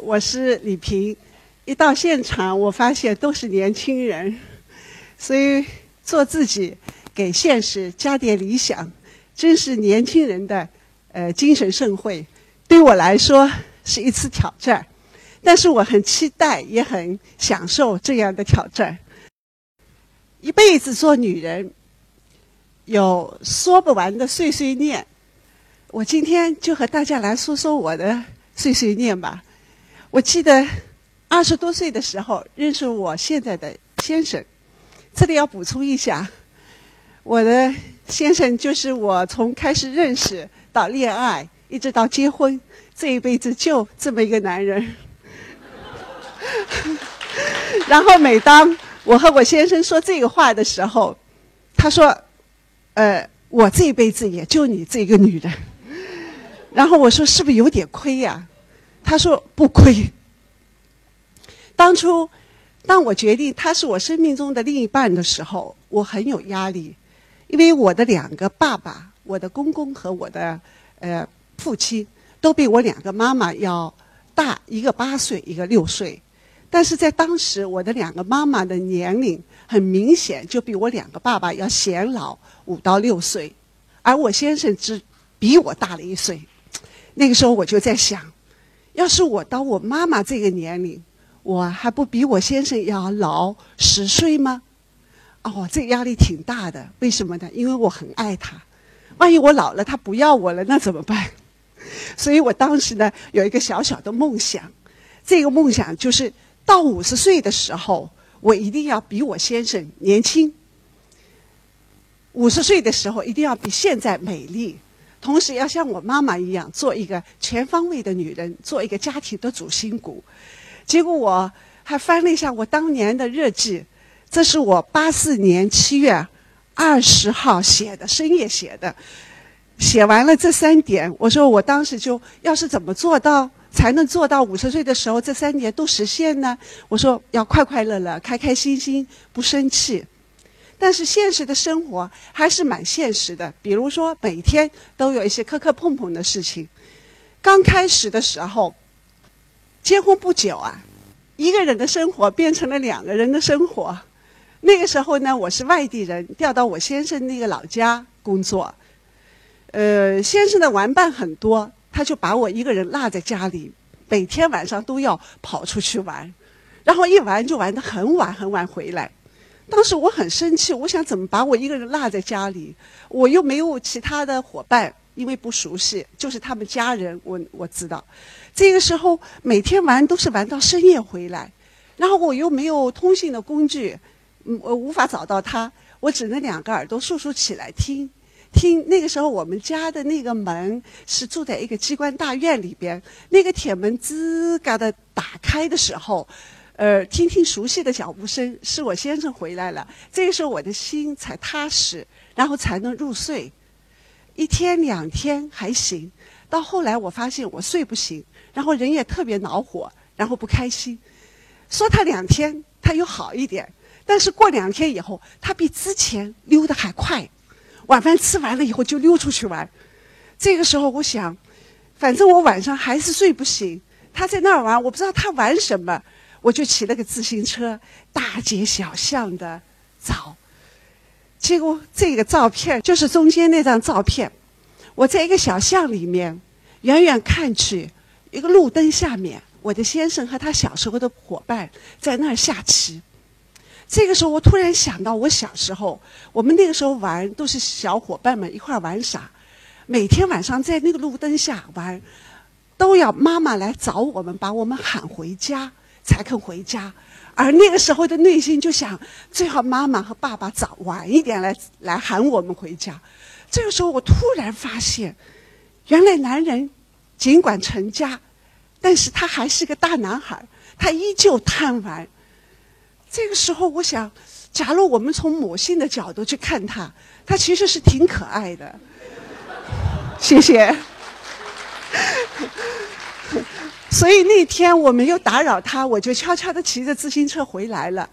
我是李平。一到现场，我发现都是年轻人，所以做自己，给现实加点理想，真是年轻人的呃精神盛会。对我来说是一次挑战，但是我很期待，也很享受这样的挑战。一辈子做女人，有说不完的碎碎念。我今天就和大家来说说我的碎碎念吧。我记得。二十多岁的时候认识我现在的先生，这里要补充一下，我的先生就是我从开始认识到恋爱，一直到结婚，这一辈子就这么一个男人。然后每当我和我先生说这个话的时候，他说：“呃，我这一辈子也就你这个女人。”然后我说：“是不是有点亏呀？”他说：“不亏。”当初，当我决定他是我生命中的另一半的时候，我很有压力，因为我的两个爸爸，我的公公和我的呃父亲，都比我两个妈妈要大，一个八岁，一个六岁。但是在当时，我的两个妈妈的年龄很明显就比我两个爸爸要显老五到六岁，而我先生只比我大了一岁。那个时候我就在想，要是我到我妈妈这个年龄。我还不比我先生要老十岁吗？哦，这压力挺大的。为什么呢？因为我很爱他。万一我老了，他不要我了，那怎么办？所以我当时呢，有一个小小的梦想。这个梦想就是到五十岁的时候，我一定要比我先生年轻。五十岁的时候，一定要比现在美丽，同时要像我妈妈一样，做一个全方位的女人，做一个家庭的主心骨。结果我还翻了一下我当年的日记，这是我八四年七月二十号写的，深夜写的。写完了这三点，我说我当时就要是怎么做到才能做到五十岁的时候这三点都实现呢？我说要快快乐乐、开开心心、不生气。但是现实的生活还是蛮现实的，比如说每天都有一些磕磕碰碰的事情。刚开始的时候。结婚不久啊，一个人的生活变成了两个人的生活。那个时候呢，我是外地人，调到我先生那个老家工作。呃，先生的玩伴很多，他就把我一个人落在家里，每天晚上都要跑出去玩，然后一玩就玩得很晚很晚回来。当时我很生气，我想怎么把我一个人落在家里？我又没有其他的伙伴。因为不熟悉，就是他们家人，我我知道。这个时候每天玩都是玩到深夜回来，然后我又没有通信的工具，嗯，我无法找到他，我只能两个耳朵竖竖起来听。听那个时候我们家的那个门是住在一个机关大院里边，那个铁门吱嘎的打开的时候，呃，听听熟悉的脚步声，是我先生回来了。这个时候我的心才踏实，然后才能入睡。一天两天还行，到后来我发现我睡不醒，然后人也特别恼火，然后不开心。说他两天他又好一点，但是过两天以后，他比之前溜得还快。晚饭吃完了以后就溜出去玩。这个时候我想，反正我晚上还是睡不醒。他在那儿玩，我不知道他玩什么，我就骑了个自行车，大街小巷的找。结果这个照片就是中间那张照片，我在一个小巷里面，远远看去，一个路灯下面，我的先生和他小时候的伙伴在那儿下棋。这个时候，我突然想到我小时候，我们那个时候玩都是小伙伴们一块玩耍，每天晚上在那个路灯下玩，都要妈妈来找我们，把我们喊回家才肯回家。而那个时候的内心就想，最好妈妈和爸爸早晚一点来来喊我们回家。这个时候，我突然发现，原来男人尽管成家，但是他还是个大男孩，他依旧贪玩。这个时候，我想，假如我们从母性的角度去看他，他其实是挺可爱的。谢谢。所以那天我没有打扰他，我就悄悄地骑着自行车回来了，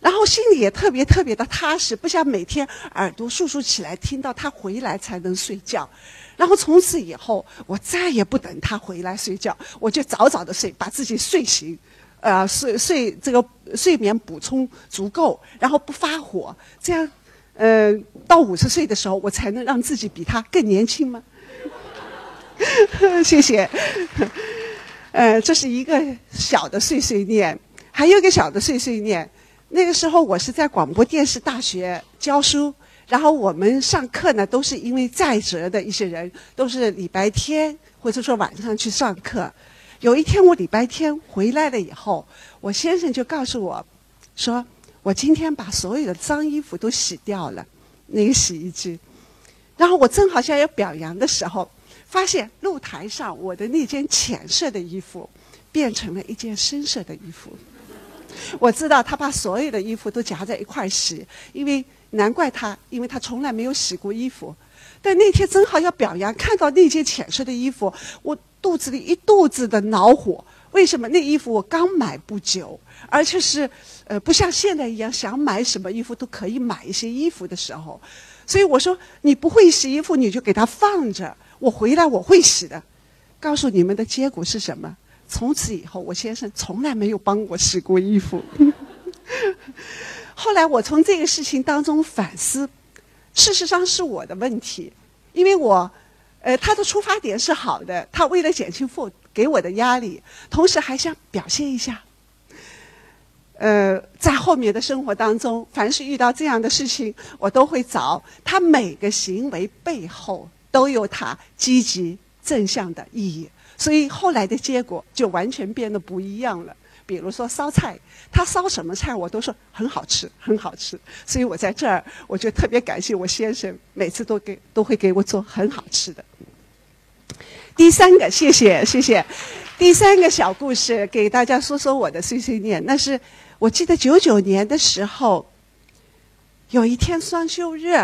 然后心里也特别特别的踏实，不想每天耳朵竖竖起来听到他回来才能睡觉。然后从此以后，我再也不等他回来睡觉，我就早早的睡，把自己睡醒，呃，睡睡这个睡眠补充足够，然后不发火，这样，呃，到五十岁的时候，我才能让自己比他更年轻吗？谢谢。呃，这是一个小的碎碎念，还有一个小的碎碎念。那个时候我是在广播电视大学教书。然后我们上课呢，都是因为在职的一些人，都是礼拜天或者说晚上去上课。有一天我礼拜天回来了以后，我先生就告诉我，说我今天把所有的脏衣服都洗掉了，那个洗衣机。然后我正好像要表扬的时候，发现露台上我的那件浅色的衣服，变成了一件深色的衣服。我知道他把所有的衣服都夹在一块洗，因为。难怪他，因为他从来没有洗过衣服。但那天正好要表扬，看到那件浅色的衣服，我肚子里一肚子的恼火。为什么那衣服我刚买不久，而且是呃不像现在一样想买什么衣服都可以买一些衣服的时候，所以我说你不会洗衣服你就给它放着，我回来我会洗的。告诉你们的结果是什么？从此以后，我先生从来没有帮我洗过衣服。后来我从这个事情当中反思，事实上是我的问题，因为我，呃，他的出发点是好的，他为了减轻父给我的压力，同时还想表现一下。呃，在后面的生活当中，凡是遇到这样的事情，我都会找他每个行为背后都有它积极正向的意义，所以后来的结果就完全变得不一样了。比如说烧菜，他烧什么菜我都说很好吃，很好吃。所以我在这儿，我就特别感谢我先生，每次都给都会给我做很好吃的。第三个，谢谢谢谢。第三个小故事，给大家说说我的碎碎念。那是我记得九九年的时候，有一天双休日，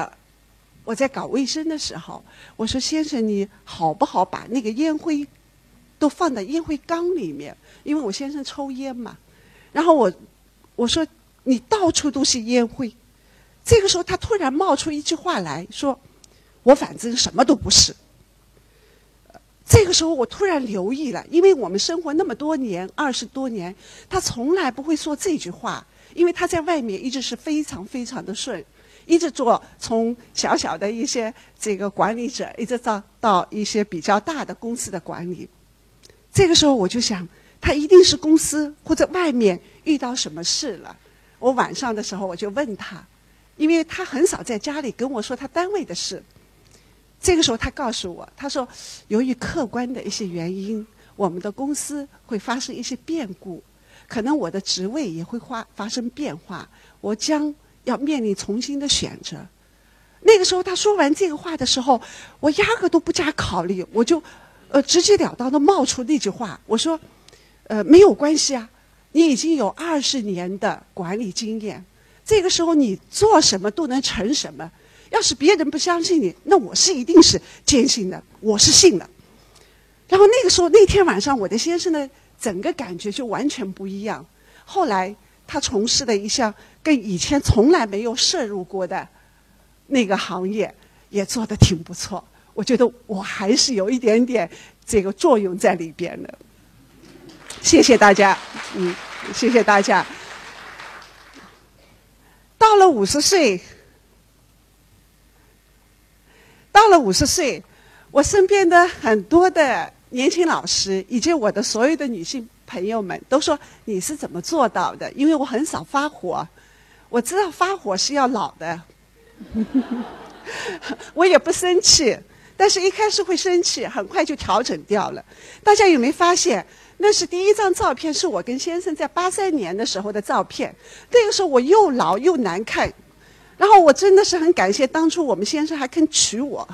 我在搞卫生的时候，我说先生，你好不好把那个烟灰都放在烟灰缸里面？因为我先生抽烟嘛，然后我我说你到处都是烟灰，这个时候他突然冒出一句话来说，我反正什么都不是。这个时候我突然留意了，因为我们生活那么多年，二十多年，他从来不会说这句话，因为他在外面一直是非常非常的顺，一直做从小小的一些这个管理者，一直到到一些比较大的公司的管理。这个时候我就想。他一定是公司或者外面遇到什么事了。我晚上的时候我就问他，因为他很少在家里跟我说他单位的事。这个时候他告诉我，他说由于客观的一些原因，我们的公司会发生一些变故，可能我的职位也会发发生变化，我将要面临重新的选择。那个时候他说完这个话的时候，我压根都不加考虑，我就呃直截了当的冒出那句话，我说。呃，没有关系啊，你已经有二十年的管理经验，这个时候你做什么都能成什么。要是别人不相信你，那我是一定是坚信的，我是信的。然后那个时候那天晚上，我的先生呢整个感觉就完全不一样。后来他从事的一项跟以前从来没有涉入过的那个行业，也做得挺不错。我觉得我还是有一点点这个作用在里边的。谢谢大家，嗯，谢谢大家。到了五十岁，到了五十岁，我身边的很多的年轻老师以及我的所有的女性朋友们都说你是怎么做到的？因为我很少发火，我知道发火是要老的，我也不生气，但是一开始会生气，很快就调整掉了。大家有没有发现？那是第一张照片，是我跟先生在八三年的时候的照片。那个时候我又老又难看，然后我真的是很感谢当初我们先生还肯娶我。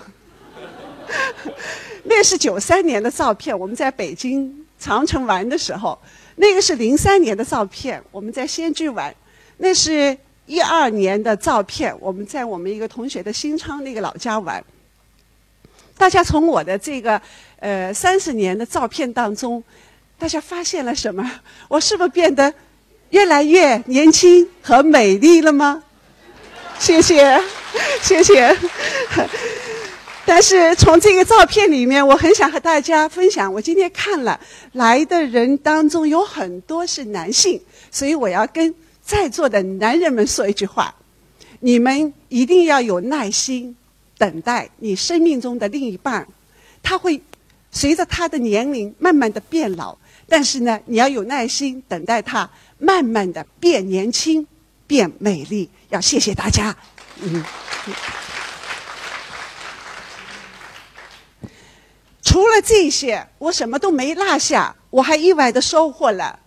那是九三年的照片，我们在北京长城玩的时候。那个是零三年的照片，我们在仙居玩。那是一二年的照片，我们在我们一个同学的新昌那个老家玩。大家从我的这个呃三十年的照片当中。大家发现了什么？我是不是变得越来越年轻和美丽了吗？谢谢，谢谢。但是从这个照片里面，我很想和大家分享。我今天看了来的人当中有很多是男性，所以我要跟在座的男人们说一句话：你们一定要有耐心，等待你生命中的另一半。他会随着他的年龄慢慢的变老，但是呢，你要有耐心等待他慢慢的变年轻、变美丽。要谢谢大家，嗯。除了这些，我什么都没落下，我还意外的收获了。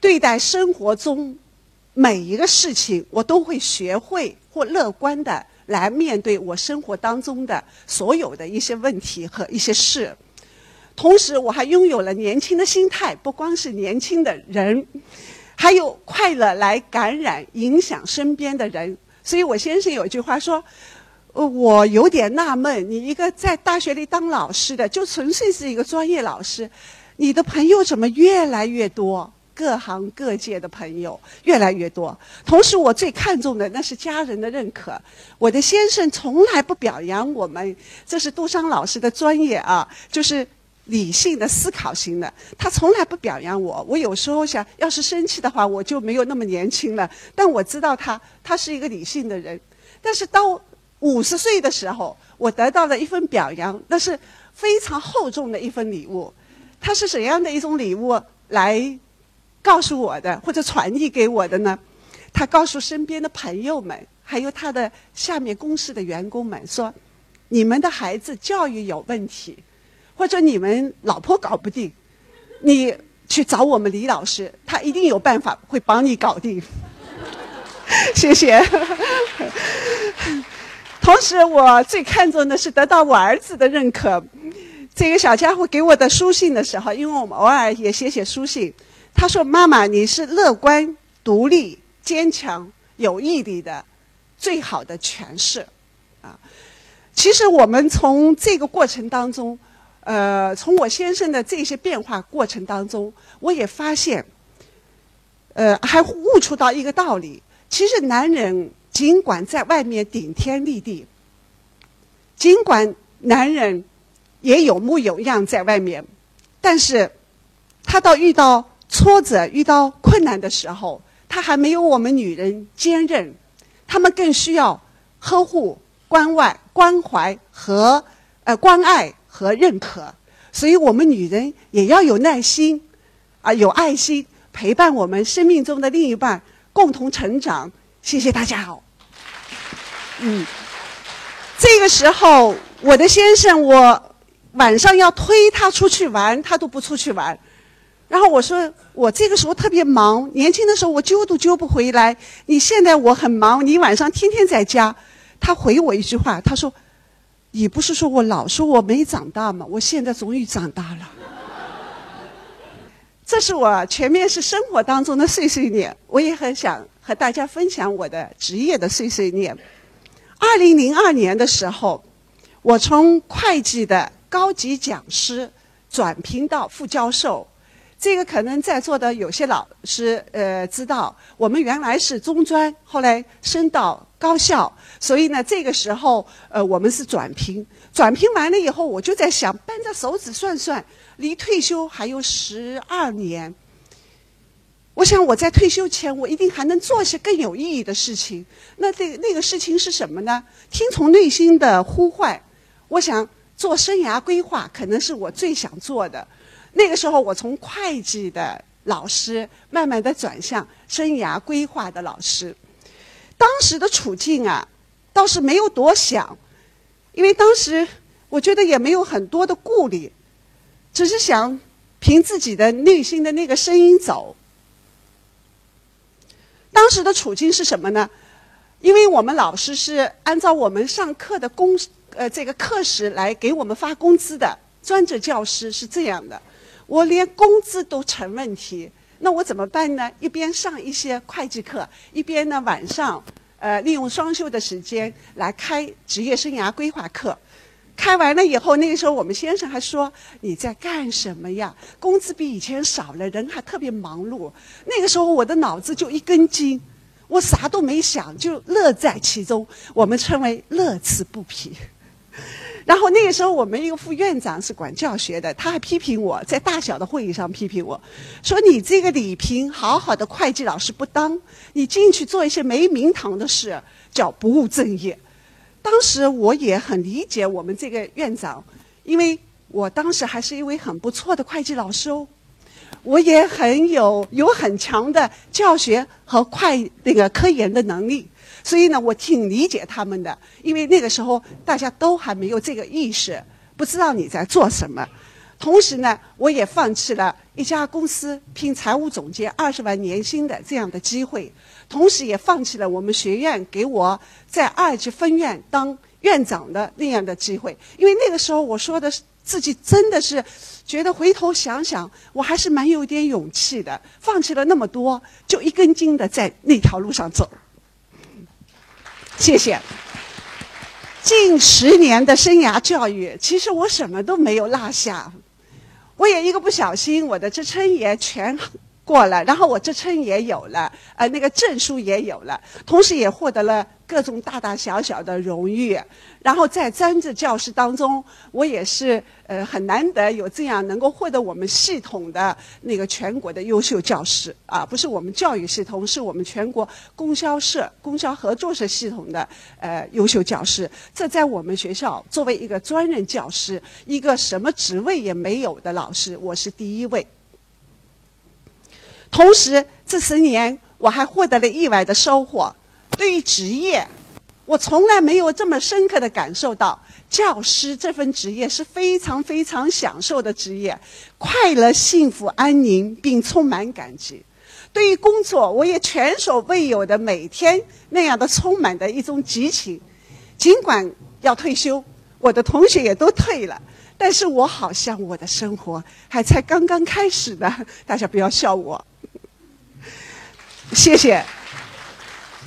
对待生活中每一个事情，我都会学会或乐观的来面对我生活当中的所有的一些问题和一些事。同时，我还拥有了年轻的心态，不光是年轻的人，还有快乐来感染、影响身边的人。所以我先生有一句话说。我有点纳闷，你一个在大学里当老师的，就纯粹是一个专业老师，你的朋友怎么越来越多？各行各界的朋友越来越多。同时，我最看重的那是家人的认可。我的先生从来不表扬我们，这是杜商老师的专业啊，就是理性的思考型的。他从来不表扬我。我有时候想要是生气的话，我就没有那么年轻了。但我知道他，他是一个理性的人。但是当五十岁的时候，我得到了一份表扬，那是非常厚重的一份礼物。它是怎样的一种礼物来告诉我的，或者传递给我的呢？他告诉身边的朋友们，还有他的下面公司的员工们说：“你们的孩子教育有问题，或者你们老婆搞不定，你去找我们李老师，他一定有办法会帮你搞定。”谢谢。同时，我最看重的是得到我儿子的认可。这个小家伙给我的书信的时候，因为我们偶尔也写写书信，他说：“妈妈，你是乐观、独立、坚强、有毅力的最好的诠释。”啊，其实我们从这个过程当中，呃，从我先生的这些变化过程当中，我也发现，呃，还悟出到一个道理：其实男人。尽管在外面顶天立地，尽管男人也有模有样在外面，但是他到遇到挫折、遇到困难的时候，他还没有我们女人坚韧。他们更需要呵护、关外、关怀和呃关爱和认可。所以我们女人也要有耐心啊，有爱心，陪伴我们生命中的另一半，共同成长。谢谢大家好。嗯，这个时候，我的先生，我晚上要推他出去玩，他都不出去玩。然后我说，我这个时候特别忙，年轻的时候我揪都揪不回来。你现在我很忙，你晚上天天在家。他回我一句话，他说：“你不是说我老说我没长大吗？我现在终于长大了。”这是我全面是生活当中的碎碎念，我也很想和大家分享我的职业的碎碎念。二零零二年的时候，我从会计的高级讲师转聘到副教授。这个可能在座的有些老师呃知道，我们原来是中专，后来升到高校，所以呢，这个时候呃我们是转聘。转聘完了以后，我就在想，扳着手指算算，离退休还有十二年。我想我在退休前，我一定还能做些更有意义的事情。那这那个事情是什么呢？听从内心的呼唤，我想做生涯规划，可能是我最想做的。那个时候，我从会计的老师慢慢的转向生涯规划的老师。当时的处境啊，倒是没有多想，因为当时我觉得也没有很多的顾虑，只是想凭自己的内心的那个声音走。当时的处境是什么呢？因为我们老师是按照我们上课的工呃这个课时来给我们发工资的，专职教师是这样的。我连工资都成问题，那我怎么办呢？一边上一些会计课，一边呢晚上呃利用双休的时间来开职业生涯规划课。开完了以后，那个时候我们先生还说：“你在干什么呀？工资比以前少了，人还特别忙碌。”那个时候我的脑子就一根筋，我啥都没想，就乐在其中。我们称为乐此不疲。然后那个时候，我们一个副院长是管教学的，他还批评我在大小的会议上批评我，说你这个李平好好的会计老师不当，你进去做一些没名堂的事，叫不务正业。当时我也很理解我们这个院长，因为我当时还是一位很不错的会计老师哦，我也很有有很强的教学和快那个科研的能力。所以呢，我挺理解他们的，因为那个时候大家都还没有这个意识，不知道你在做什么。同时呢，我也放弃了一家公司聘财务总监二十万年薪的这样的机会，同时也放弃了我们学院给我在二级分院当院长的那样的机会。因为那个时候我说的自己真的是觉得回头想想，我还是蛮有点勇气的，放弃了那么多，就一根筋的在那条路上走。谢谢。近十年的生涯教育，其实我什么都没有落下。我也一个不小心，我的职称也全。过了，然后我职称也有了，呃，那个证书也有了，同时也获得了各种大大小小的荣誉。然后在专职教师当中，我也是呃很难得有这样能够获得我们系统的那个全国的优秀教师啊，不是我们教育系统，是我们全国供销社、供销合作社系统的呃优秀教师。这在我们学校作为一个专任教师，一个什么职位也没有的老师，我是第一位。同时，这十年我还获得了意外的收获。对于职业，我从来没有这么深刻的感受到，教师这份职业是非常非常享受的职业，快乐、幸福、安宁，并充满感激。对于工作，我也前所未有的每天那样的充满的一种激情。尽管要退休，我的同学也都退了，但是我好像我的生活还才刚刚开始呢。大家不要笑我。谢谢。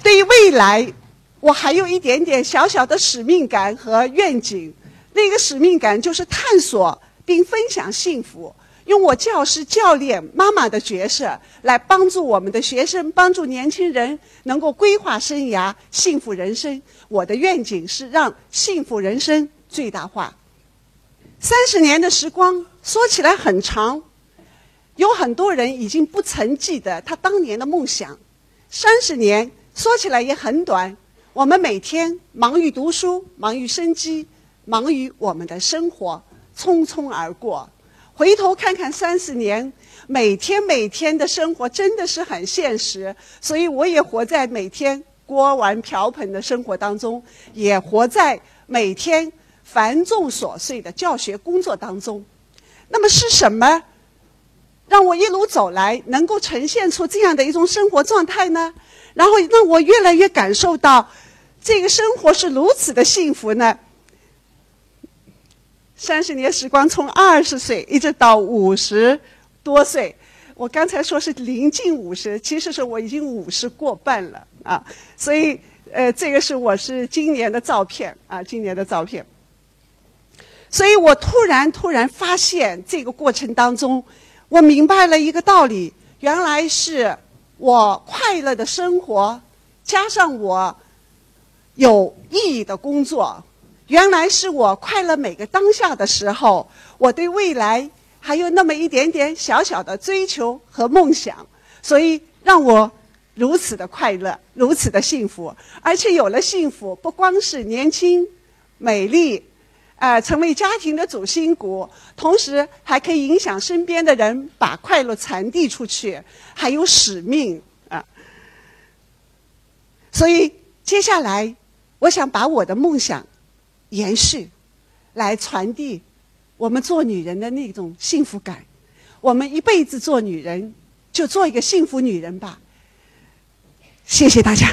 对于未来，我还有一点点小小的使命感和愿景。那个使命感就是探索并分享幸福，用我教师、教练、妈妈的角色来帮助我们的学生，帮助年轻人能够规划生涯、幸福人生。我的愿景是让幸福人生最大化。三十年的时光说起来很长。有很多人已经不曾记得他当年的梦想。三十年说起来也很短，我们每天忙于读书，忙于生机，忙于我们的生活，匆匆而过。回头看看三十年，每天每天的生活真的是很现实。所以我也活在每天锅碗瓢盆的生活当中，也活在每天繁重琐碎的教学工作当中。那么是什么？让我一路走来，能够呈现出这样的一种生活状态呢？然后让我越来越感受到，这个生活是如此的幸福呢？三十年时光，从二十岁一直到五十多岁，我刚才说是临近五十，其实是我已经五十过半了啊！所以，呃，这个是我是今年的照片啊，今年的照片。所以我突然突然发现，这个过程当中。我明白了一个道理，原来是我快乐的生活，加上我有意义的工作，原来是我快乐每个当下的时候，我对未来还有那么一点点小小的追求和梦想，所以让我如此的快乐，如此的幸福，而且有了幸福，不光是年轻、美丽。呃，成为家庭的主心骨，同时还可以影响身边的人，把快乐传递出去，还有使命啊。所以接下来，我想把我的梦想延续，来传递我们做女人的那种幸福感。我们一辈子做女人，就做一个幸福女人吧。谢谢大家。